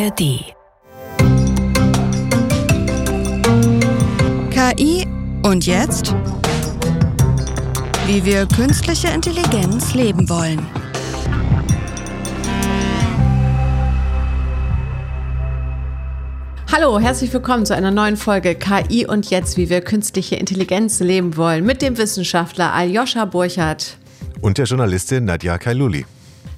ARD. KI und jetzt? Wie wir künstliche Intelligenz leben wollen. Hallo, herzlich willkommen zu einer neuen Folge KI und jetzt, wie wir künstliche Intelligenz leben wollen, mit dem Wissenschaftler Aljoscha Burchardt. Und der Journalistin Nadja Kailuli.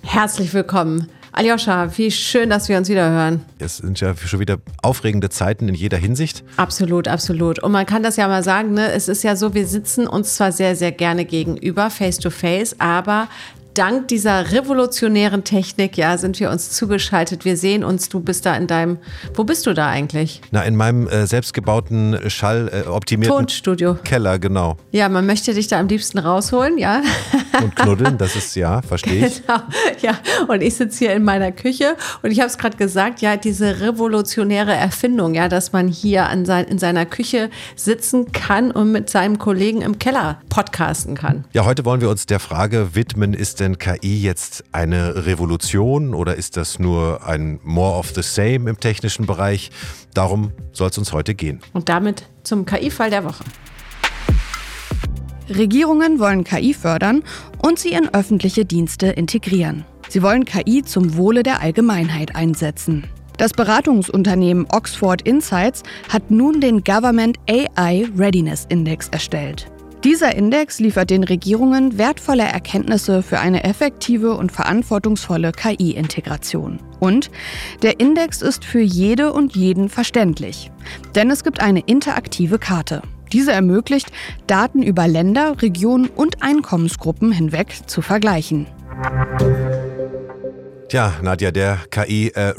Herzlich willkommen. Aljoscha, wie schön, dass wir uns wieder hören. Es sind ja schon wieder aufregende Zeiten in jeder Hinsicht. Absolut, absolut. Und man kann das ja mal sagen, ne? es ist ja so, wir sitzen uns zwar sehr, sehr gerne gegenüber, face to face, aber dank dieser revolutionären Technik, ja, sind wir uns zugeschaltet. Wir sehen uns. Du bist da in deinem. Wo bist du da eigentlich? Na, in meinem äh, selbstgebauten, schalloptimierten äh, Tonstudio. Keller, genau. Ja, man möchte dich da am liebsten rausholen, ja. Und knuddeln, das ist ja, verstehe ich. Genau, ja. Und ich sitze hier in meiner Küche und ich habe es gerade gesagt, ja, diese revolutionäre Erfindung, ja, dass man hier an sein, in seiner Küche sitzen kann und mit seinem Kollegen im Keller podcasten kann. Ja, heute wollen wir uns der Frage widmen, ist denn KI jetzt eine Revolution oder ist das nur ein More of the Same im technischen Bereich? Darum soll es uns heute gehen. Und damit zum KI-Fall der Woche. Regierungen wollen KI fördern und sie in öffentliche Dienste integrieren. Sie wollen KI zum Wohle der Allgemeinheit einsetzen. Das Beratungsunternehmen Oxford Insights hat nun den Government AI Readiness Index erstellt. Dieser Index liefert den Regierungen wertvolle Erkenntnisse für eine effektive und verantwortungsvolle KI-Integration. Und der Index ist für jede und jeden verständlich, denn es gibt eine interaktive Karte. Diese ermöglicht, Daten über Länder, Regionen und Einkommensgruppen hinweg zu vergleichen. Tja, Nadja, der KI äh.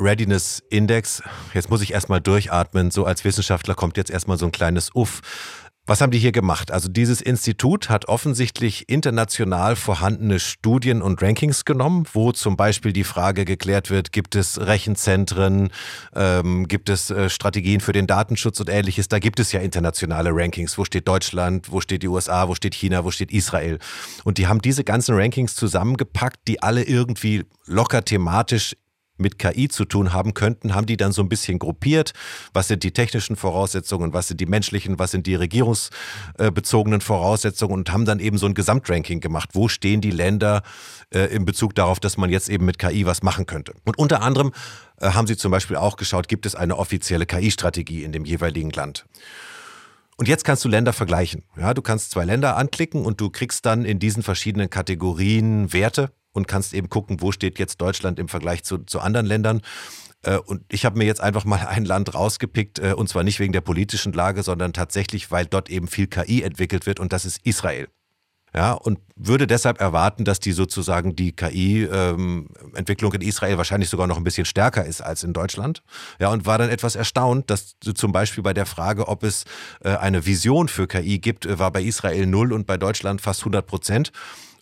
Jetzt muss ich erstmal durchatmen. So als Wissenschaftler kommt jetzt erstmal so ein kleines Uff. Was haben die hier gemacht? Also dieses Institut hat offensichtlich international vorhandene Studien und Rankings genommen, wo zum Beispiel die Frage geklärt wird, gibt es Rechenzentren, ähm, gibt es äh, Strategien für den Datenschutz und ähnliches. Da gibt es ja internationale Rankings. Wo steht Deutschland, wo steht die USA, wo steht China, wo steht Israel? Und die haben diese ganzen Rankings zusammengepackt, die alle irgendwie locker thematisch mit KI zu tun haben könnten, haben die dann so ein bisschen gruppiert. Was sind die technischen Voraussetzungen, was sind die menschlichen, was sind die regierungsbezogenen Voraussetzungen und haben dann eben so ein Gesamtranking gemacht. Wo stehen die Länder äh, in Bezug darauf, dass man jetzt eben mit KI was machen könnte? Und unter anderem äh, haben sie zum Beispiel auch geschaut, gibt es eine offizielle KI-Strategie in dem jeweiligen Land? Und jetzt kannst du Länder vergleichen. Ja, du kannst zwei Länder anklicken und du kriegst dann in diesen verschiedenen Kategorien Werte und kannst eben gucken, wo steht jetzt Deutschland im Vergleich zu, zu anderen Ländern. Äh, und ich habe mir jetzt einfach mal ein Land rausgepickt, äh, und zwar nicht wegen der politischen Lage, sondern tatsächlich, weil dort eben viel KI entwickelt wird und das ist Israel. Ja, und würde deshalb erwarten, dass die sozusagen die KI-Entwicklung ähm, in Israel wahrscheinlich sogar noch ein bisschen stärker ist als in Deutschland. Ja, und war dann etwas erstaunt, dass zum Beispiel bei der Frage, ob es äh, eine Vision für KI gibt, war bei Israel null und bei Deutschland fast 100 Prozent.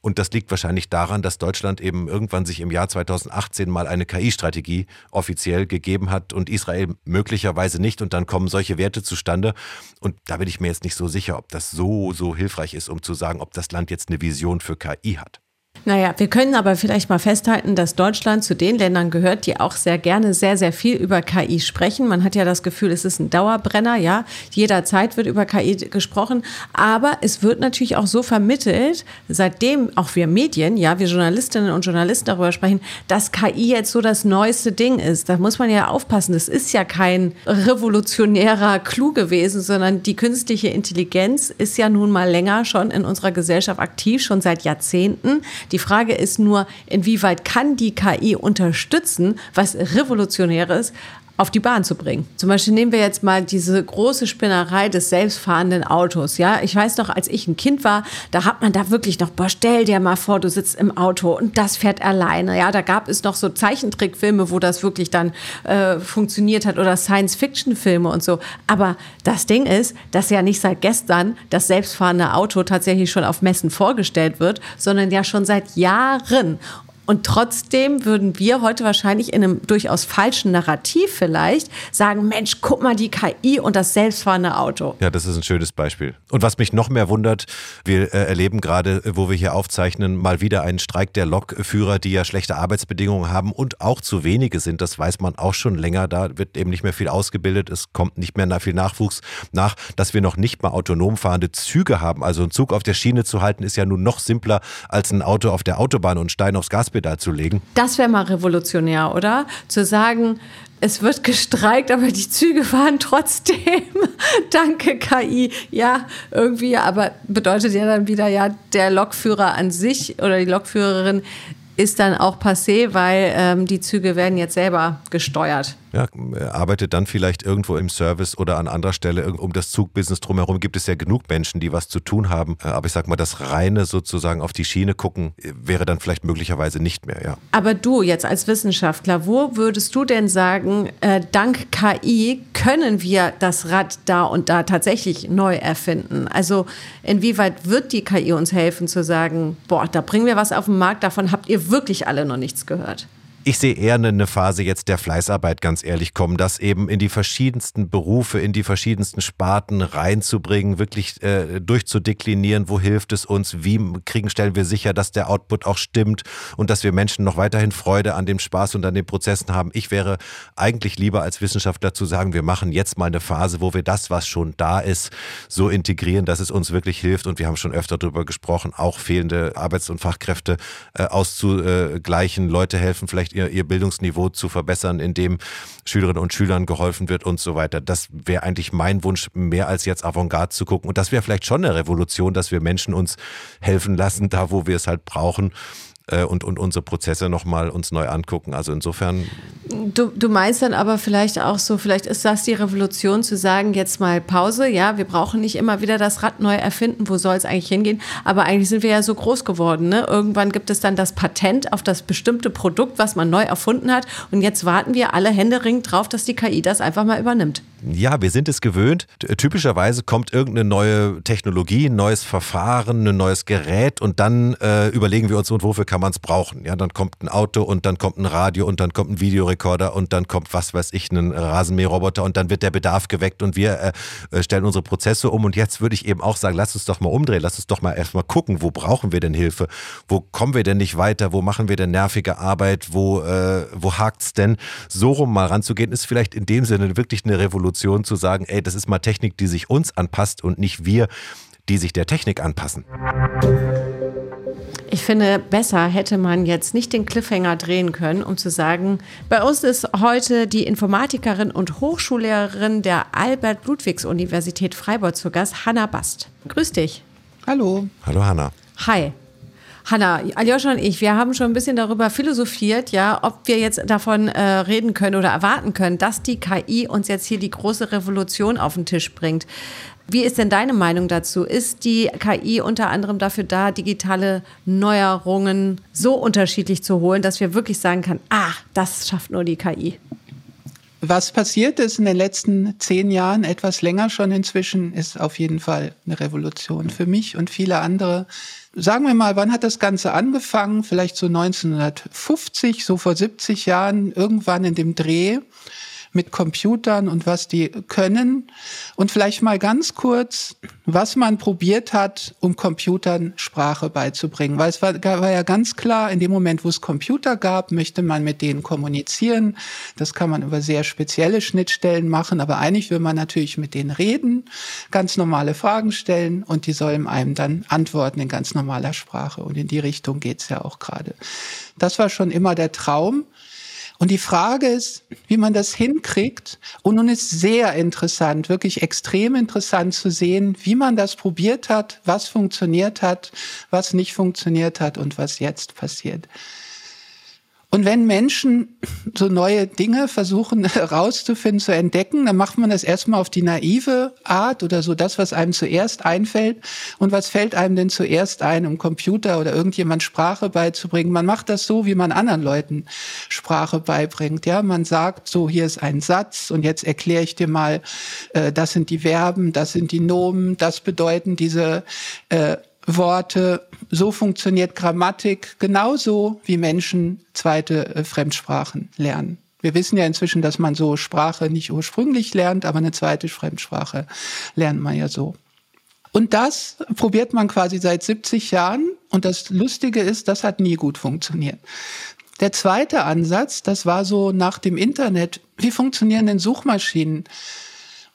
Und das liegt wahrscheinlich daran, dass Deutschland eben irgendwann sich im Jahr 2018 mal eine KI-Strategie offiziell gegeben hat und Israel möglicherweise nicht. Und dann kommen solche Werte zustande. Und da bin ich mir jetzt nicht so sicher, ob das so, so hilfreich ist, um zu sagen, ob das Land jetzt eine Vision für KI hat. Naja, wir können aber vielleicht mal festhalten, dass Deutschland zu den Ländern gehört, die auch sehr gerne sehr, sehr viel über KI sprechen. Man hat ja das Gefühl, es ist ein Dauerbrenner, ja. Jederzeit wird über KI gesprochen. Aber es wird natürlich auch so vermittelt, seitdem auch wir Medien, ja, wir Journalistinnen und Journalisten darüber sprechen, dass KI jetzt so das neueste Ding ist. Da muss man ja aufpassen. Das ist ja kein revolutionärer Clou gewesen, sondern die künstliche Intelligenz ist ja nun mal länger schon in unserer Gesellschaft aktiv, schon seit Jahrzehnten. Die Frage ist nur, inwieweit kann die KI unterstützen, was Revolutionäres auf die Bahn zu bringen. Zum Beispiel nehmen wir jetzt mal diese große Spinnerei des selbstfahrenden Autos. Ja, ich weiß noch, als ich ein Kind war, da hat man da wirklich noch, boah, stell dir mal vor, du sitzt im Auto und das fährt alleine. Ja, da gab es noch so Zeichentrickfilme, wo das wirklich dann äh, funktioniert hat oder Science-Fiction-Filme und so. Aber das Ding ist, dass ja nicht seit gestern das selbstfahrende Auto tatsächlich schon auf Messen vorgestellt wird, sondern ja schon seit Jahren. Und trotzdem würden wir heute wahrscheinlich in einem durchaus falschen Narrativ vielleicht sagen, Mensch, guck mal die KI und das selbstfahrende Auto. Ja, das ist ein schönes Beispiel. Und was mich noch mehr wundert, wir äh, erleben gerade, wo wir hier aufzeichnen, mal wieder einen Streik der Lokführer, die ja schlechte Arbeitsbedingungen haben und auch zu wenige sind. Das weiß man auch schon länger. Da wird eben nicht mehr viel ausgebildet. Es kommt nicht mehr viel Nachwuchs nach, dass wir noch nicht mal autonom fahrende Züge haben. Also ein Zug auf der Schiene zu halten, ist ja nun noch simpler als ein Auto auf der Autobahn und Stein aufs Gas Gaspedal zu legen. Das wäre mal revolutionär, oder? Zu sagen, es wird gestreikt, aber die Züge fahren trotzdem. Danke, KI. Ja, irgendwie, aber bedeutet ja dann wieder, ja, der Lokführer an sich oder die Lokführerin ist dann auch passé, weil ähm, die Züge werden jetzt selber gesteuert. Ja, arbeitet dann vielleicht irgendwo im Service oder an anderer Stelle um das Zugbusiness drumherum. Gibt es ja genug Menschen, die was zu tun haben. Äh, aber ich sag mal, das reine sozusagen auf die Schiene gucken äh, wäre dann vielleicht möglicherweise nicht mehr, ja. Aber du jetzt als Wissenschaftler, wo würdest du denn sagen, äh, dank KI können wir das Rad da und da tatsächlich neu erfinden? Also inwieweit wird die KI uns helfen zu sagen, boah, da bringen wir was auf den Markt, davon habt ihr wirklich alle noch nichts gehört? Ich sehe eher eine Phase jetzt der Fleißarbeit, ganz ehrlich, kommen, das eben in die verschiedensten Berufe, in die verschiedensten Sparten reinzubringen, wirklich äh, durchzudeklinieren, wo hilft es uns, wie kriegen, stellen wir sicher, dass der Output auch stimmt und dass wir Menschen noch weiterhin Freude an dem Spaß und an den Prozessen haben. Ich wäre eigentlich lieber als Wissenschaftler zu sagen, wir machen jetzt mal eine Phase, wo wir das, was schon da ist, so integrieren, dass es uns wirklich hilft. Und wir haben schon öfter darüber gesprochen, auch fehlende Arbeits- und Fachkräfte äh, auszugleichen. Leute helfen vielleicht ihr, ihr Bildungsniveau zu verbessern, indem Schülerinnen und Schülern geholfen wird und so weiter. Das wäre eigentlich mein Wunsch, mehr als jetzt Avantgarde zu gucken. Und das wäre vielleicht schon eine Revolution, dass wir Menschen uns helfen lassen, da wo wir es halt brauchen und, und unsere Prozesse nochmal uns neu angucken. Also insofern. Du, du meinst dann aber vielleicht auch so, vielleicht ist das die Revolution zu sagen, jetzt mal Pause, ja, wir brauchen nicht immer wieder das Rad neu erfinden, wo soll es eigentlich hingehen? Aber eigentlich sind wir ja so groß geworden. Ne? Irgendwann gibt es dann das Patent auf das bestimmte Produkt, was man neu erfunden hat. Und jetzt warten wir alle händeringend drauf, dass die KI das einfach mal übernimmt. Ja, wir sind es gewöhnt. Typischerweise kommt irgendeine neue Technologie, ein neues Verfahren, ein neues Gerät und dann äh, überlegen wir uns, und wofür kann man es brauchen. Ja, dann kommt ein Auto und dann kommt ein Radio und dann kommt ein Videorekorder und dann kommt, was weiß ich, ein Rasenmäherroboter und dann wird der Bedarf geweckt und wir äh, äh, stellen unsere Prozesse um. Und jetzt würde ich eben auch sagen, lass uns doch mal umdrehen, lass uns doch mal erstmal gucken, wo brauchen wir denn Hilfe? Wo kommen wir denn nicht weiter? Wo machen wir denn nervige Arbeit? Wo, äh, wo hakt's denn? So rum mal ranzugehen, ist vielleicht in dem Sinne wirklich eine Revolution zu sagen, ey, das ist mal Technik, die sich uns anpasst und nicht wir, die sich der Technik anpassen. Ich finde, besser hätte man jetzt nicht den Cliffhanger drehen können, um zu sagen, bei uns ist heute die Informatikerin und Hochschullehrerin der Albert-Ludwigs-Universität Freiburg zu Gast, Hanna Bast. Grüß dich. Hallo. Hallo, Hanna. Hi. Hanna, Aljoscha und ich, wir haben schon ein bisschen darüber philosophiert, ja, ob wir jetzt davon äh, reden können oder erwarten können, dass die KI uns jetzt hier die große Revolution auf den Tisch bringt. Wie ist denn deine Meinung dazu? Ist die KI unter anderem dafür da, digitale Neuerungen so unterschiedlich zu holen, dass wir wirklich sagen können, ah, das schafft nur die KI? Was passiert ist in den letzten zehn Jahren, etwas länger schon inzwischen, ist auf jeden Fall eine Revolution für mich und viele andere. Sagen wir mal, wann hat das Ganze angefangen? Vielleicht so 1950, so vor 70 Jahren, irgendwann in dem Dreh mit Computern und was die können. Und vielleicht mal ganz kurz, was man probiert hat, um Computern Sprache beizubringen. Weil es war, war ja ganz klar, in dem Moment, wo es Computer gab, möchte man mit denen kommunizieren. Das kann man über sehr spezielle Schnittstellen machen, aber eigentlich will man natürlich mit denen reden, ganz normale Fragen stellen und die sollen einem dann antworten in ganz normaler Sprache. Und in die Richtung geht's ja auch gerade. Das war schon immer der Traum. Und die Frage ist, wie man das hinkriegt. Und nun ist sehr interessant, wirklich extrem interessant zu sehen, wie man das probiert hat, was funktioniert hat, was nicht funktioniert hat und was jetzt passiert. Und wenn Menschen so neue Dinge versuchen herauszufinden, zu entdecken, dann macht man das erstmal auf die naive Art oder so das, was einem zuerst einfällt. Und was fällt einem denn zuerst ein, um Computer oder irgendjemand Sprache beizubringen? Man macht das so, wie man anderen Leuten Sprache beibringt. Ja, man sagt so, hier ist ein Satz und jetzt erkläre ich dir mal, äh, das sind die Verben, das sind die Nomen, das bedeuten diese äh, Worte. So funktioniert Grammatik genauso, wie Menschen zweite äh, Fremdsprachen lernen. Wir wissen ja inzwischen, dass man so Sprache nicht ursprünglich lernt, aber eine zweite Fremdsprache lernt man ja so. Und das probiert man quasi seit 70 Jahren. Und das Lustige ist, das hat nie gut funktioniert. Der zweite Ansatz, das war so nach dem Internet. Wie funktionieren denn Suchmaschinen?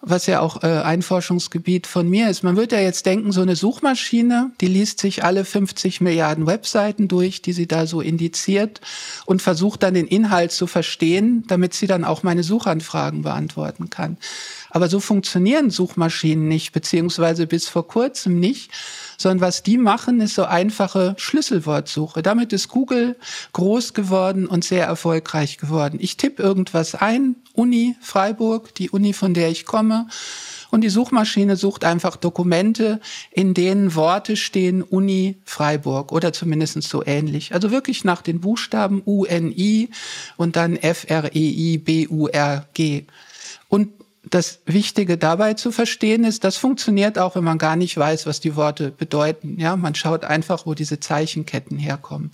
Was ja auch äh, ein Forschungsgebiet von mir ist. Man würde ja jetzt denken, so eine Suchmaschine, die liest sich alle 50 Milliarden Webseiten durch, die sie da so indiziert und versucht dann den Inhalt zu verstehen, damit sie dann auch meine Suchanfragen beantworten kann. Aber so funktionieren Suchmaschinen nicht, beziehungsweise bis vor kurzem nicht, sondern was die machen, ist so einfache Schlüsselwortsuche. Damit ist Google groß geworden und sehr erfolgreich geworden. Ich tippe irgendwas ein, Uni Freiburg, die Uni, von der ich komme, und die Suchmaschine sucht einfach Dokumente, in denen Worte stehen Uni Freiburg oder zumindest so ähnlich. Also wirklich nach den Buchstaben UNI und dann F-R-E-I-B-U-R-G. Und das Wichtige dabei zu verstehen ist, das funktioniert auch, wenn man gar nicht weiß, was die Worte bedeuten. Ja, man schaut einfach, wo diese Zeichenketten herkommen.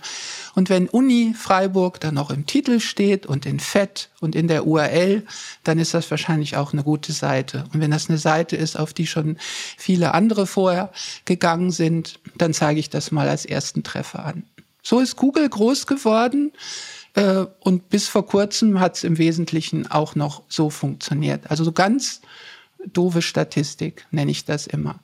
Und wenn Uni Freiburg dann noch im Titel steht und in Fett und in der URL, dann ist das wahrscheinlich auch eine gute Seite. Und wenn das eine Seite ist, auf die schon viele andere vorher gegangen sind, dann zeige ich das mal als ersten Treffer an. So ist Google groß geworden. Äh, und bis vor kurzem hat es im Wesentlichen auch noch so funktioniert. Also so ganz doofe Statistik nenne ich das immer.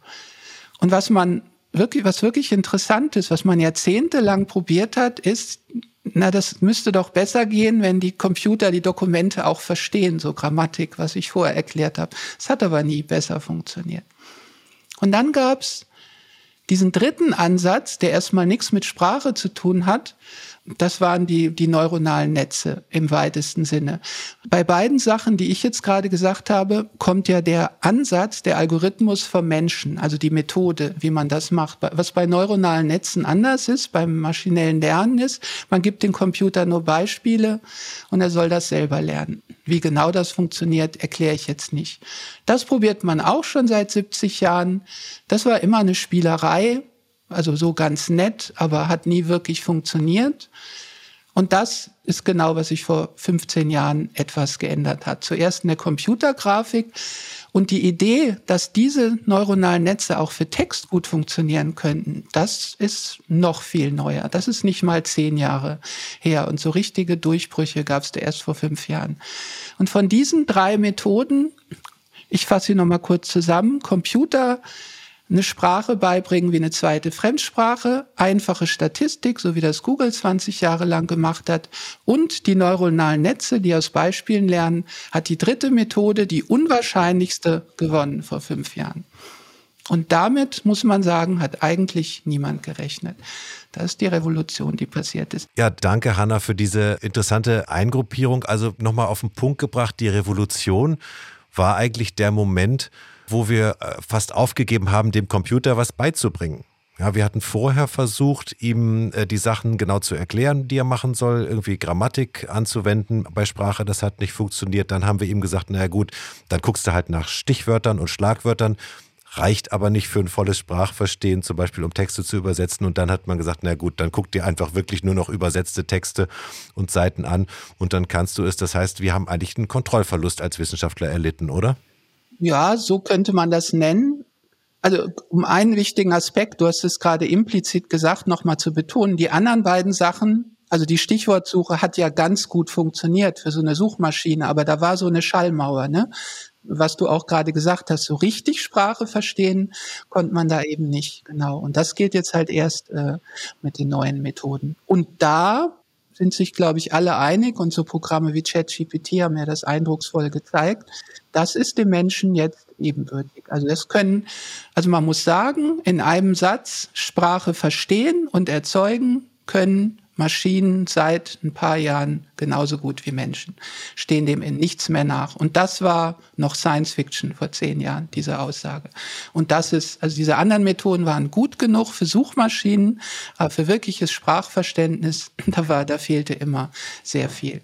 Und was man wirklich, was wirklich interessant ist, was man jahrzehntelang probiert hat, ist, na, das müsste doch besser gehen, wenn die Computer die Dokumente auch verstehen, so Grammatik, was ich vorher erklärt habe. Es hat aber nie besser funktioniert. Und dann gab's diesen dritten Ansatz, der erstmal nichts mit Sprache zu tun hat, das waren die, die neuronalen Netze im weitesten Sinne. Bei beiden Sachen, die ich jetzt gerade gesagt habe, kommt ja der Ansatz, der Algorithmus vom Menschen, also die Methode, wie man das macht. Was bei neuronalen Netzen anders ist, beim maschinellen Lernen ist, man gibt dem Computer nur Beispiele und er soll das selber lernen. Wie genau das funktioniert, erkläre ich jetzt nicht. Das probiert man auch schon seit 70 Jahren. Das war immer eine Spielerei also so ganz nett, aber hat nie wirklich funktioniert. Und das ist genau, was sich vor 15 Jahren etwas geändert hat. Zuerst in der Computergrafik und die Idee, dass diese neuronalen Netze auch für Text gut funktionieren könnten, das ist noch viel neuer. Das ist nicht mal zehn Jahre her. Und so richtige Durchbrüche gab es da erst vor fünf Jahren. Und von diesen drei Methoden, ich fasse sie nochmal kurz zusammen, Computer, eine Sprache beibringen wie eine zweite Fremdsprache, einfache Statistik, so wie das Google 20 Jahre lang gemacht hat, und die neuronalen Netze, die aus Beispielen lernen, hat die dritte Methode, die unwahrscheinlichste, gewonnen vor fünf Jahren. Und damit, muss man sagen, hat eigentlich niemand gerechnet. Das ist die Revolution, die passiert ist. Ja, danke, Hanna, für diese interessante Eingruppierung. Also nochmal auf den Punkt gebracht, die Revolution war eigentlich der Moment, wo wir äh, fast aufgegeben haben, dem Computer was beizubringen. Ja, wir hatten vorher versucht, ihm äh, die Sachen genau zu erklären, die er machen soll, irgendwie Grammatik anzuwenden bei Sprache, das hat nicht funktioniert. Dann haben wir ihm gesagt, naja gut, dann guckst du halt nach Stichwörtern und Schlagwörtern, reicht aber nicht für ein volles Sprachverstehen, zum Beispiel um Texte zu übersetzen. Und dann hat man gesagt, na gut, dann guck dir einfach wirklich nur noch übersetzte Texte und Seiten an und dann kannst du es. Das heißt, wir haben eigentlich einen Kontrollverlust als Wissenschaftler erlitten, oder? Ja, so könnte man das nennen. Also um einen wichtigen Aspekt, du hast es gerade implizit gesagt, nochmal zu betonen, die anderen beiden Sachen, also die Stichwortsuche hat ja ganz gut funktioniert für so eine Suchmaschine, aber da war so eine Schallmauer, ne? Was du auch gerade gesagt hast, so richtig Sprache verstehen konnte man da eben nicht, genau. Und das geht jetzt halt erst äh, mit den neuen Methoden. Und da sind sich, glaube ich, alle einig und so Programme wie ChatGPT haben ja das eindrucksvoll gezeigt. Das ist dem Menschen jetzt ebenbürtig. Also das können, also man muss sagen, in einem Satz Sprache verstehen und erzeugen können Maschinen seit ein paar Jahren genauso gut wie Menschen, stehen dem in nichts mehr nach. Und das war noch Science Fiction vor zehn Jahren, diese Aussage. Und das ist, also diese anderen Methoden waren gut genug für Suchmaschinen, aber für wirkliches Sprachverständnis, da war, da fehlte immer sehr viel.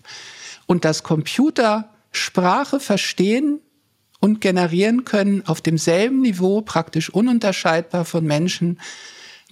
Und dass Computer Sprache verstehen und generieren können auf demselben Niveau, praktisch ununterscheidbar von Menschen,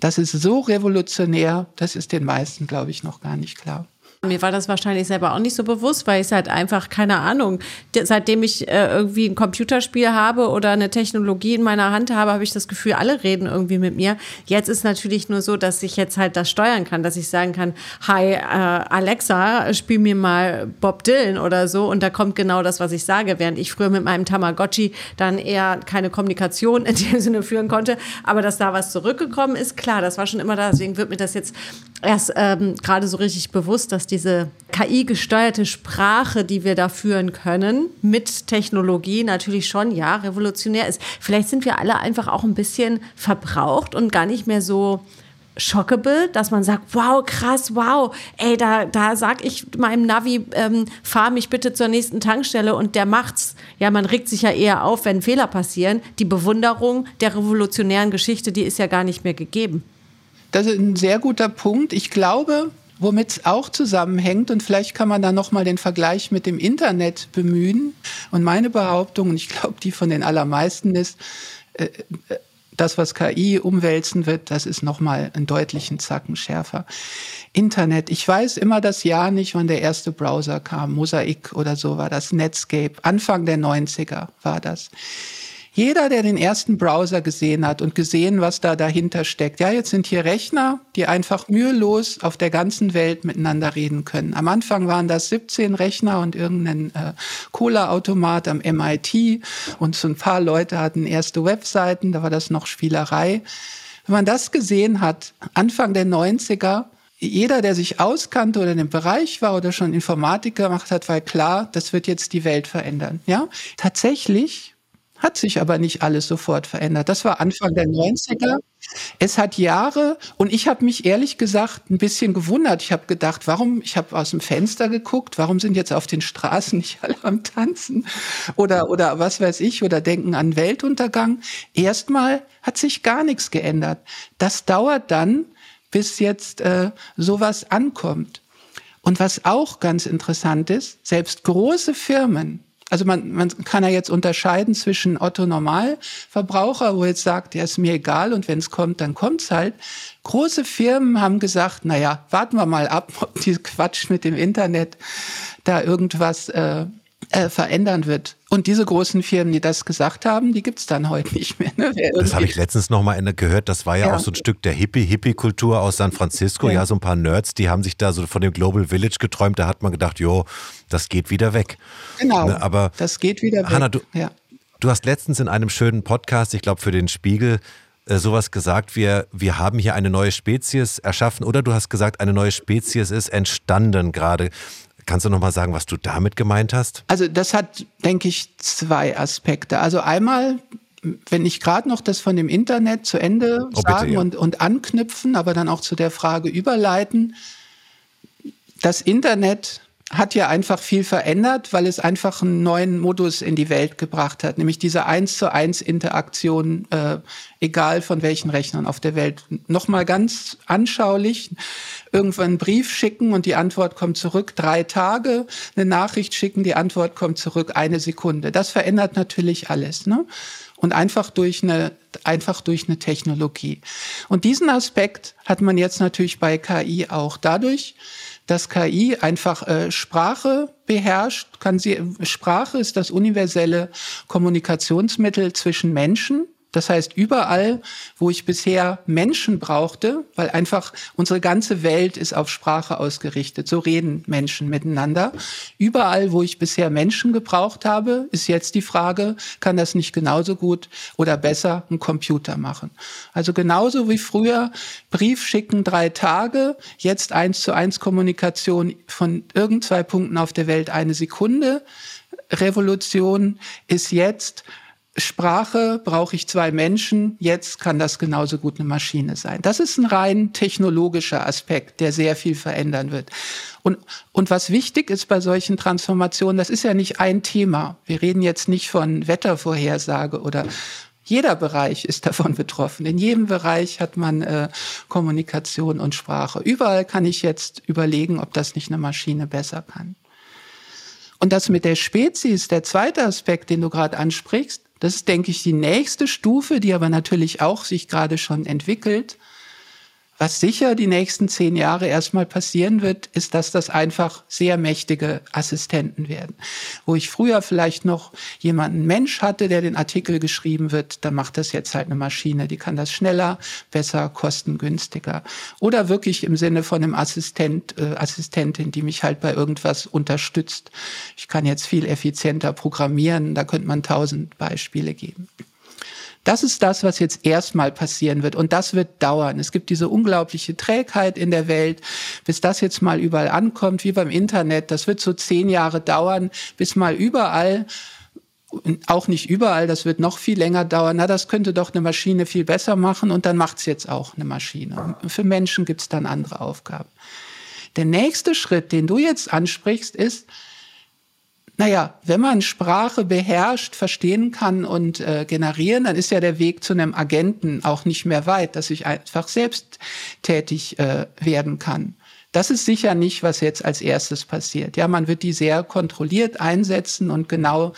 das ist so revolutionär, das ist den meisten, glaube ich, noch gar nicht klar. Mir war das wahrscheinlich selber auch nicht so bewusst, weil ich es halt einfach, keine Ahnung, seitdem ich äh, irgendwie ein Computerspiel habe oder eine Technologie in meiner Hand habe, habe ich das Gefühl, alle reden irgendwie mit mir. Jetzt ist natürlich nur so, dass ich jetzt halt das steuern kann, dass ich sagen kann, hi äh, Alexa, spiel mir mal Bob Dylan oder so. Und da kommt genau das, was ich sage, während ich früher mit meinem Tamagotchi dann eher keine Kommunikation in dem Sinne führen konnte, aber dass da was zurückgekommen ist, klar, das war schon immer da, deswegen wird mir das jetzt erst ähm, gerade so richtig bewusst, dass diese KI-gesteuerte Sprache, die wir da führen können, mit Technologie natürlich schon, ja, revolutionär ist. Vielleicht sind wir alle einfach auch ein bisschen verbraucht und gar nicht mehr so shockable, dass man sagt, wow, krass, wow, ey, da, da sag ich meinem Navi, ähm, fahr mich bitte zur nächsten Tankstelle und der macht's. Ja, man regt sich ja eher auf, wenn Fehler passieren. Die Bewunderung der revolutionären Geschichte, die ist ja gar nicht mehr gegeben. Das ist ein sehr guter Punkt. Ich glaube, womit es auch zusammenhängt, und vielleicht kann man da nochmal den Vergleich mit dem Internet bemühen. Und meine Behauptung, und ich glaube, die von den allermeisten ist, äh das, was KI umwälzen wird, das ist nochmal einen deutlichen Zacken schärfer. Internet. Ich weiß immer das Jahr nicht, wann der erste Browser kam. Mosaik oder so war das. Netscape. Anfang der 90er war das. Jeder, der den ersten Browser gesehen hat und gesehen, was da dahinter steckt, ja, jetzt sind hier Rechner, die einfach mühelos auf der ganzen Welt miteinander reden können. Am Anfang waren das 17 Rechner und irgendein äh, Cola-Automat am MIT und so ein paar Leute hatten erste Webseiten, da war das noch Spielerei. Wenn man das gesehen hat, Anfang der 90er, jeder, der sich auskannte oder in dem Bereich war oder schon Informatiker gemacht hat, war klar, das wird jetzt die Welt verändern. Ja, tatsächlich hat sich aber nicht alles sofort verändert. Das war Anfang der 90er. Es hat Jahre und ich habe mich ehrlich gesagt ein bisschen gewundert. Ich habe gedacht, warum, ich habe aus dem Fenster geguckt, warum sind jetzt auf den Straßen nicht alle am Tanzen oder, oder was weiß ich oder denken an Weltuntergang. Erstmal hat sich gar nichts geändert. Das dauert dann, bis jetzt äh, sowas ankommt. Und was auch ganz interessant ist, selbst große Firmen, also man, man kann ja jetzt unterscheiden zwischen Otto Normalverbraucher, wo jetzt sagt, ja, ist mir egal und wenn es kommt, dann kommt's halt. Große Firmen haben gesagt, na ja, warten wir mal ab, ob die Quatsch mit dem Internet da irgendwas äh, äh, verändern wird. Und diese großen Firmen, die das gesagt haben, die gibt es dann heute nicht mehr. Ne? Das habe ich letztens noch mal gehört. Das war ja, ja, auch so ein Stück der Hippie-Hippie-Kultur aus San Francisco. Ja. ja. so ein paar Nerds, die haben sich da so von dem Global Village geträumt. Da hat man gedacht, jo, das geht wieder weg. Genau, ne, aber das geht wieder weg. Hanna, du, ja. du hast letztens in einem schönen Podcast, ich glaube für den Spiegel, äh, sowas gesagt, wir, wir haben hier eine neue Spezies erschaffen oder du hast gesagt, eine neue Spezies ist entstanden gerade. Kannst du noch mal sagen, was du damit gemeint hast? Also das hat, denke ich, zwei Aspekte. Also einmal, wenn ich gerade noch das von dem Internet zu Ende oh, sagen bitte, ja. und, und anknüpfen, aber dann auch zu der Frage überleiten. Das Internet hat ja einfach viel verändert, weil es einfach einen neuen Modus in die Welt gebracht hat, nämlich diese eins zu eins Interaktion, äh, egal von welchen Rechnern auf der Welt. Nochmal ganz anschaulich, irgendwann einen Brief schicken und die Antwort kommt zurück, drei Tage, eine Nachricht schicken, die Antwort kommt zurück, eine Sekunde. Das verändert natürlich alles. Ne? Und einfach durch eine, einfach durch eine Technologie. Und diesen Aspekt hat man jetzt natürlich bei KI auch dadurch, dass KI einfach äh, Sprache beherrscht. Kann sie, Sprache ist das universelle Kommunikationsmittel zwischen Menschen. Das heißt, überall, wo ich bisher Menschen brauchte, weil einfach unsere ganze Welt ist auf Sprache ausgerichtet, so reden Menschen miteinander. Überall, wo ich bisher Menschen gebraucht habe, ist jetzt die Frage, kann das nicht genauso gut oder besser ein Computer machen? Also genauso wie früher Brief schicken drei Tage, jetzt eins zu eins Kommunikation von irgend zwei Punkten auf der Welt eine Sekunde. Revolution ist jetzt Sprache brauche ich zwei Menschen, jetzt kann das genauso gut eine Maschine sein. Das ist ein rein technologischer Aspekt, der sehr viel verändern wird. Und, und was wichtig ist bei solchen Transformationen, das ist ja nicht ein Thema. Wir reden jetzt nicht von Wettervorhersage oder jeder Bereich ist davon betroffen. In jedem Bereich hat man äh, Kommunikation und Sprache. Überall kann ich jetzt überlegen, ob das nicht eine Maschine besser kann. Und das mit der Spezies, der zweite Aspekt, den du gerade ansprichst, das ist, denke ich, die nächste Stufe, die aber natürlich auch sich gerade schon entwickelt. Was sicher die nächsten zehn Jahre erstmal passieren wird, ist, dass das einfach sehr mächtige Assistenten werden. Wo ich früher vielleicht noch jemanden Mensch hatte, der den Artikel geschrieben wird, dann macht das jetzt halt eine Maschine. Die kann das schneller, besser, kostengünstiger. Oder wirklich im Sinne von einem Assistent, äh, Assistentin, die mich halt bei irgendwas unterstützt. Ich kann jetzt viel effizienter programmieren. Da könnte man tausend Beispiele geben. Das ist das, was jetzt erstmal passieren wird. Und das wird dauern. Es gibt diese unglaubliche Trägheit in der Welt, bis das jetzt mal überall ankommt, wie beim Internet. Das wird so zehn Jahre dauern, bis mal überall auch nicht überall, das wird noch viel länger dauern. Na, das könnte doch eine Maschine viel besser machen und dann macht's jetzt auch eine Maschine. Für Menschen gibt's dann andere Aufgaben. Der nächste Schritt, den du jetzt ansprichst, ist, naja, wenn man Sprache beherrscht, verstehen kann und äh, generieren, dann ist ja der Weg zu einem Agenten auch nicht mehr weit, dass ich einfach selbst tätig äh, werden kann. Das ist sicher nicht, was jetzt als erstes passiert. Ja, man wird die sehr kontrolliert einsetzen und genau,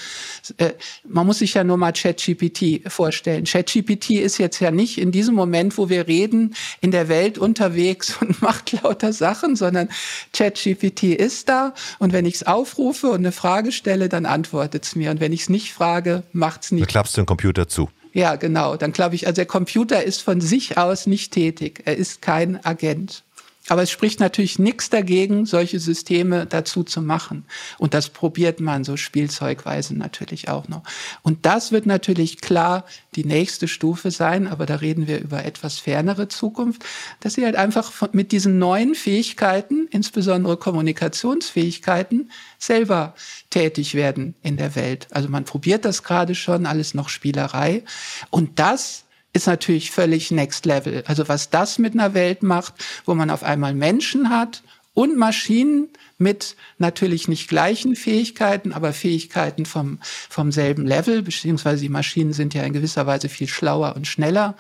äh, man muss sich ja nur mal ChatGPT vorstellen. ChatGPT ist jetzt ja nicht in diesem Moment, wo wir reden, in der Welt unterwegs und macht lauter Sachen, sondern ChatGPT ist da und wenn ich es aufrufe und eine Frage stelle, dann antwortet es mir und wenn ich es nicht frage, macht es nicht. Dann klappst du den Computer zu. Ja, genau. Dann glaube ich, also der Computer ist von sich aus nicht tätig. Er ist kein Agent. Aber es spricht natürlich nichts dagegen, solche Systeme dazu zu machen. Und das probiert man so spielzeugweise natürlich auch noch. Und das wird natürlich klar die nächste Stufe sein, aber da reden wir über etwas fernere Zukunft, dass sie halt einfach mit diesen neuen Fähigkeiten, insbesondere Kommunikationsfähigkeiten, selber tätig werden in der Welt. Also man probiert das gerade schon, alles noch Spielerei. Und das ist natürlich völlig next level. Also was das mit einer Welt macht, wo man auf einmal Menschen hat und Maschinen mit natürlich nicht gleichen Fähigkeiten, aber Fähigkeiten vom, vom selben Level, beziehungsweise die Maschinen sind ja in gewisser Weise viel schlauer und schneller.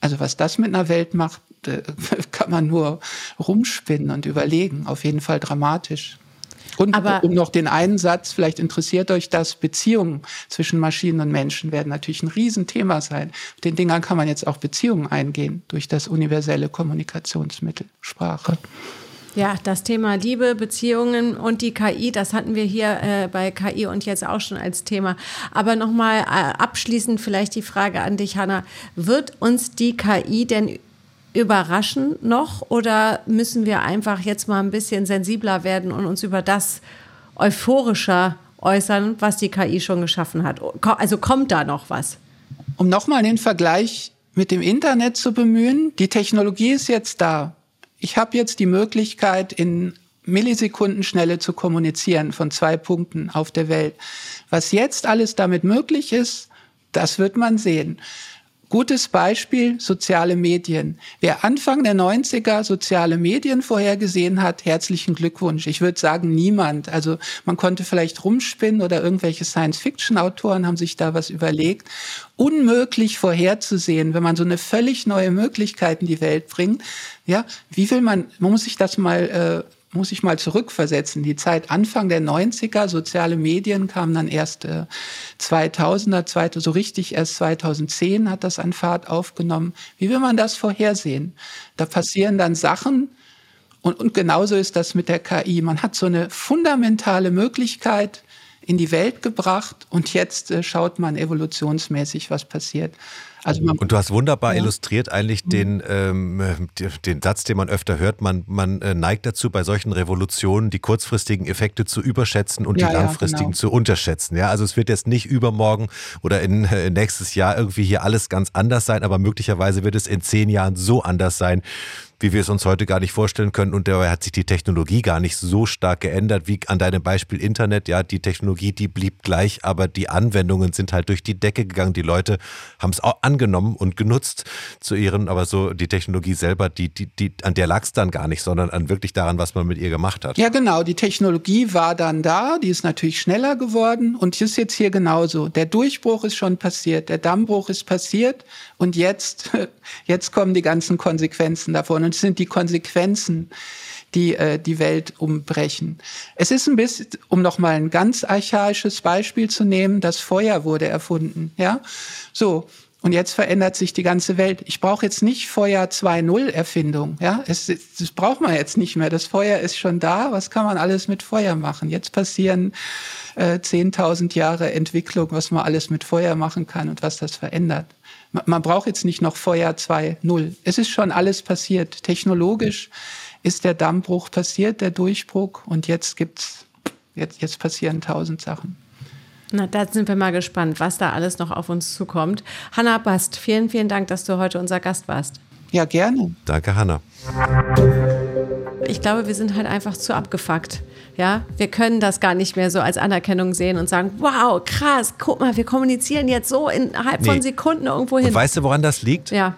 Also was das mit einer Welt macht, kann man nur rumspinnen und überlegen. Auf jeden Fall dramatisch. Und Aber um noch den einen Satz, vielleicht interessiert euch das, Beziehungen zwischen Maschinen und Menschen werden natürlich ein Riesenthema sein. Mit den Dingern kann man jetzt auch Beziehungen eingehen durch das universelle Kommunikationsmittel Sprache. Ja, das Thema Liebe, Beziehungen und die KI, das hatten wir hier äh, bei KI und jetzt auch schon als Thema. Aber nochmal äh, abschließend vielleicht die Frage an dich, Hanna. Wird uns die KI denn überraschen noch oder müssen wir einfach jetzt mal ein bisschen sensibler werden und uns über das euphorischer äußern, was die KI schon geschaffen hat? Also kommt da noch was? Um nochmal den Vergleich mit dem Internet zu bemühen, die Technologie ist jetzt da. Ich habe jetzt die Möglichkeit, in Millisekundenschnelle zu kommunizieren von zwei Punkten auf der Welt. Was jetzt alles damit möglich ist, das wird man sehen. Gutes Beispiel, soziale Medien. Wer Anfang der 90er soziale Medien vorhergesehen hat, herzlichen Glückwunsch. Ich würde sagen, niemand. Also man konnte vielleicht rumspinnen oder irgendwelche Science-Fiction-Autoren haben sich da was überlegt. Unmöglich vorherzusehen, wenn man so eine völlig neue Möglichkeit in die Welt bringt. Ja, wie will man, man muss sich das mal äh, muss ich mal zurückversetzen. Die Zeit Anfang der 90er, soziale Medien kamen dann erst äh, 2000er, zweite, so richtig erst 2010 hat das an Fahrt aufgenommen. Wie will man das vorhersehen? Da passieren dann Sachen, und, und genauso ist das mit der KI. Man hat so eine fundamentale Möglichkeit in die Welt gebracht und jetzt äh, schaut man evolutionsmäßig, was passiert. Also und du hast wunderbar ja. illustriert eigentlich mhm. den, ähm, den Satz, den man öfter hört, man, man äh, neigt dazu, bei solchen Revolutionen die kurzfristigen Effekte zu überschätzen und ja, die langfristigen ja, genau. zu unterschätzen. Ja, also es wird jetzt nicht übermorgen oder in, äh, nächstes Jahr irgendwie hier alles ganz anders sein, aber möglicherweise wird es in zehn Jahren so anders sein, wie wir es uns heute gar nicht vorstellen können. Und dabei hat sich die Technologie gar nicht so stark geändert wie an deinem Beispiel Internet. Ja, die Technologie, die blieb gleich, aber die Anwendungen sind halt durch die Decke gegangen. Die Leute haben es auch angenommen und genutzt zu ihren, aber so die Technologie selber, die, die, die, an der lag es dann gar nicht, sondern an wirklich daran, was man mit ihr gemacht hat. Ja, genau. Die Technologie war dann da, die ist natürlich schneller geworden und ist jetzt hier genauso. Der Durchbruch ist schon passiert, der Dammbruch ist passiert und jetzt, jetzt kommen die ganzen Konsequenzen davon. Und es sind die Konsequenzen, die äh, die Welt umbrechen. Es ist ein bisschen, um noch mal ein ganz archaisches Beispiel zu nehmen, das Feuer wurde erfunden, ja? So. Und jetzt verändert sich die ganze Welt. Ich brauche jetzt nicht Feuer 2.0 Erfindung. Ja, es, das braucht man jetzt nicht mehr. Das Feuer ist schon da. Was kann man alles mit Feuer machen? Jetzt passieren äh, 10.000 Jahre Entwicklung, was man alles mit Feuer machen kann und was das verändert. Man, braucht jetzt nicht noch Feuer 2.0. Es ist schon alles passiert. Technologisch ist der Dammbruch passiert, der Durchbruch. Und jetzt gibt's, jetzt, jetzt passieren tausend Sachen. Na, da sind wir mal gespannt, was da alles noch auf uns zukommt. Hanna Bast, vielen, vielen Dank, dass du heute unser Gast warst. Ja, gerne. Danke, Hanna. Ich glaube, wir sind halt einfach zu abgefuckt. Ja, wir können das gar nicht mehr so als Anerkennung sehen und sagen, wow, krass, guck mal, wir kommunizieren jetzt so innerhalb nee. von Sekunden irgendwo hin. Und weißt du, woran das liegt? Ja.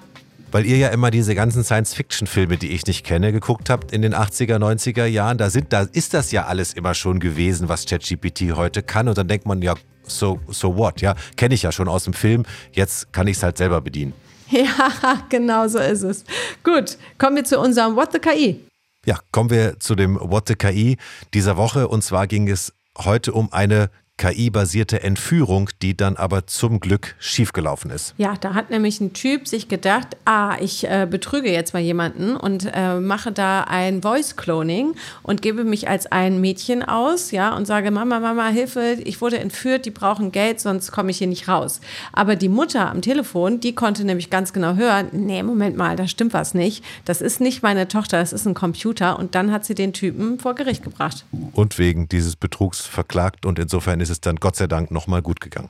Weil ihr ja immer diese ganzen Science-Fiction-Filme, die ich nicht kenne, geguckt habt in den 80er, 90er Jahren. Da, sind, da ist das ja alles immer schon gewesen, was ChatGPT heute kann. Und dann denkt man, ja, so, so what? Ja, kenne ich ja schon aus dem Film. Jetzt kann ich es halt selber bedienen. Ja, genau so ist es. Gut, kommen wir zu unserem What the KI. Ja, kommen wir zu dem What the KI dieser Woche. Und zwar ging es heute um eine KI-basierte Entführung, die dann aber zum Glück schiefgelaufen ist. Ja, da hat nämlich ein Typ sich gedacht, ah, ich äh, betrüge jetzt mal jemanden und äh, mache da ein Voice-Cloning und gebe mich als ein Mädchen aus, ja, und sage, Mama, Mama, Hilfe, ich wurde entführt, die brauchen Geld, sonst komme ich hier nicht raus. Aber die Mutter am Telefon, die konnte nämlich ganz genau hören, nee, Moment mal, da stimmt was nicht. Das ist nicht meine Tochter, das ist ein Computer. Und dann hat sie den Typen vor Gericht gebracht. Und wegen dieses Betrugs verklagt und insofern ist ist es dann Gott sei Dank nochmal gut gegangen.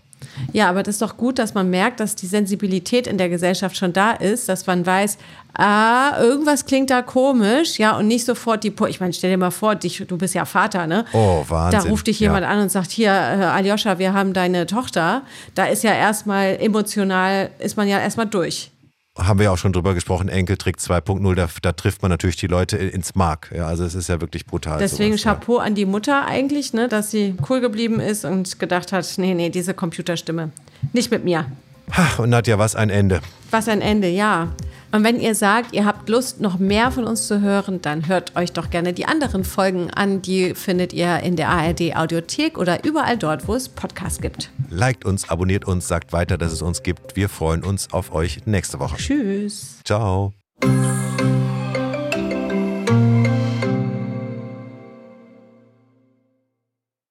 Ja, aber das ist doch gut, dass man merkt, dass die Sensibilität in der Gesellschaft schon da ist, dass man weiß, ah, irgendwas klingt da komisch, ja, und nicht sofort die, ich meine, stell dir mal vor, dich, du bist ja Vater, ne? Oh, Wahnsinn. Da ruft dich jemand ja. an und sagt, hier, äh, Aljoscha, wir haben deine Tochter. Da ist ja erstmal emotional, ist man ja erstmal durch haben wir ja auch schon drüber gesprochen, Enkeltrick 2.0, da, da, trifft man natürlich die Leute ins Mark. Ja, also es ist ja wirklich brutal. Deswegen sowas, Chapeau ja. an die Mutter eigentlich, ne, dass sie cool geblieben ist und gedacht hat, nee, nee, diese Computerstimme, nicht mit mir. Ha, und Nadja, was ein Ende. Was ein Ende, ja. Und wenn ihr sagt, ihr habt Lust, noch mehr von uns zu hören, dann hört euch doch gerne die anderen Folgen an. Die findet ihr in der ARD Audiothek oder überall dort, wo es Podcasts gibt. Liked uns, abonniert uns, sagt weiter, dass es uns gibt. Wir freuen uns auf euch nächste Woche. Tschüss. Ciao.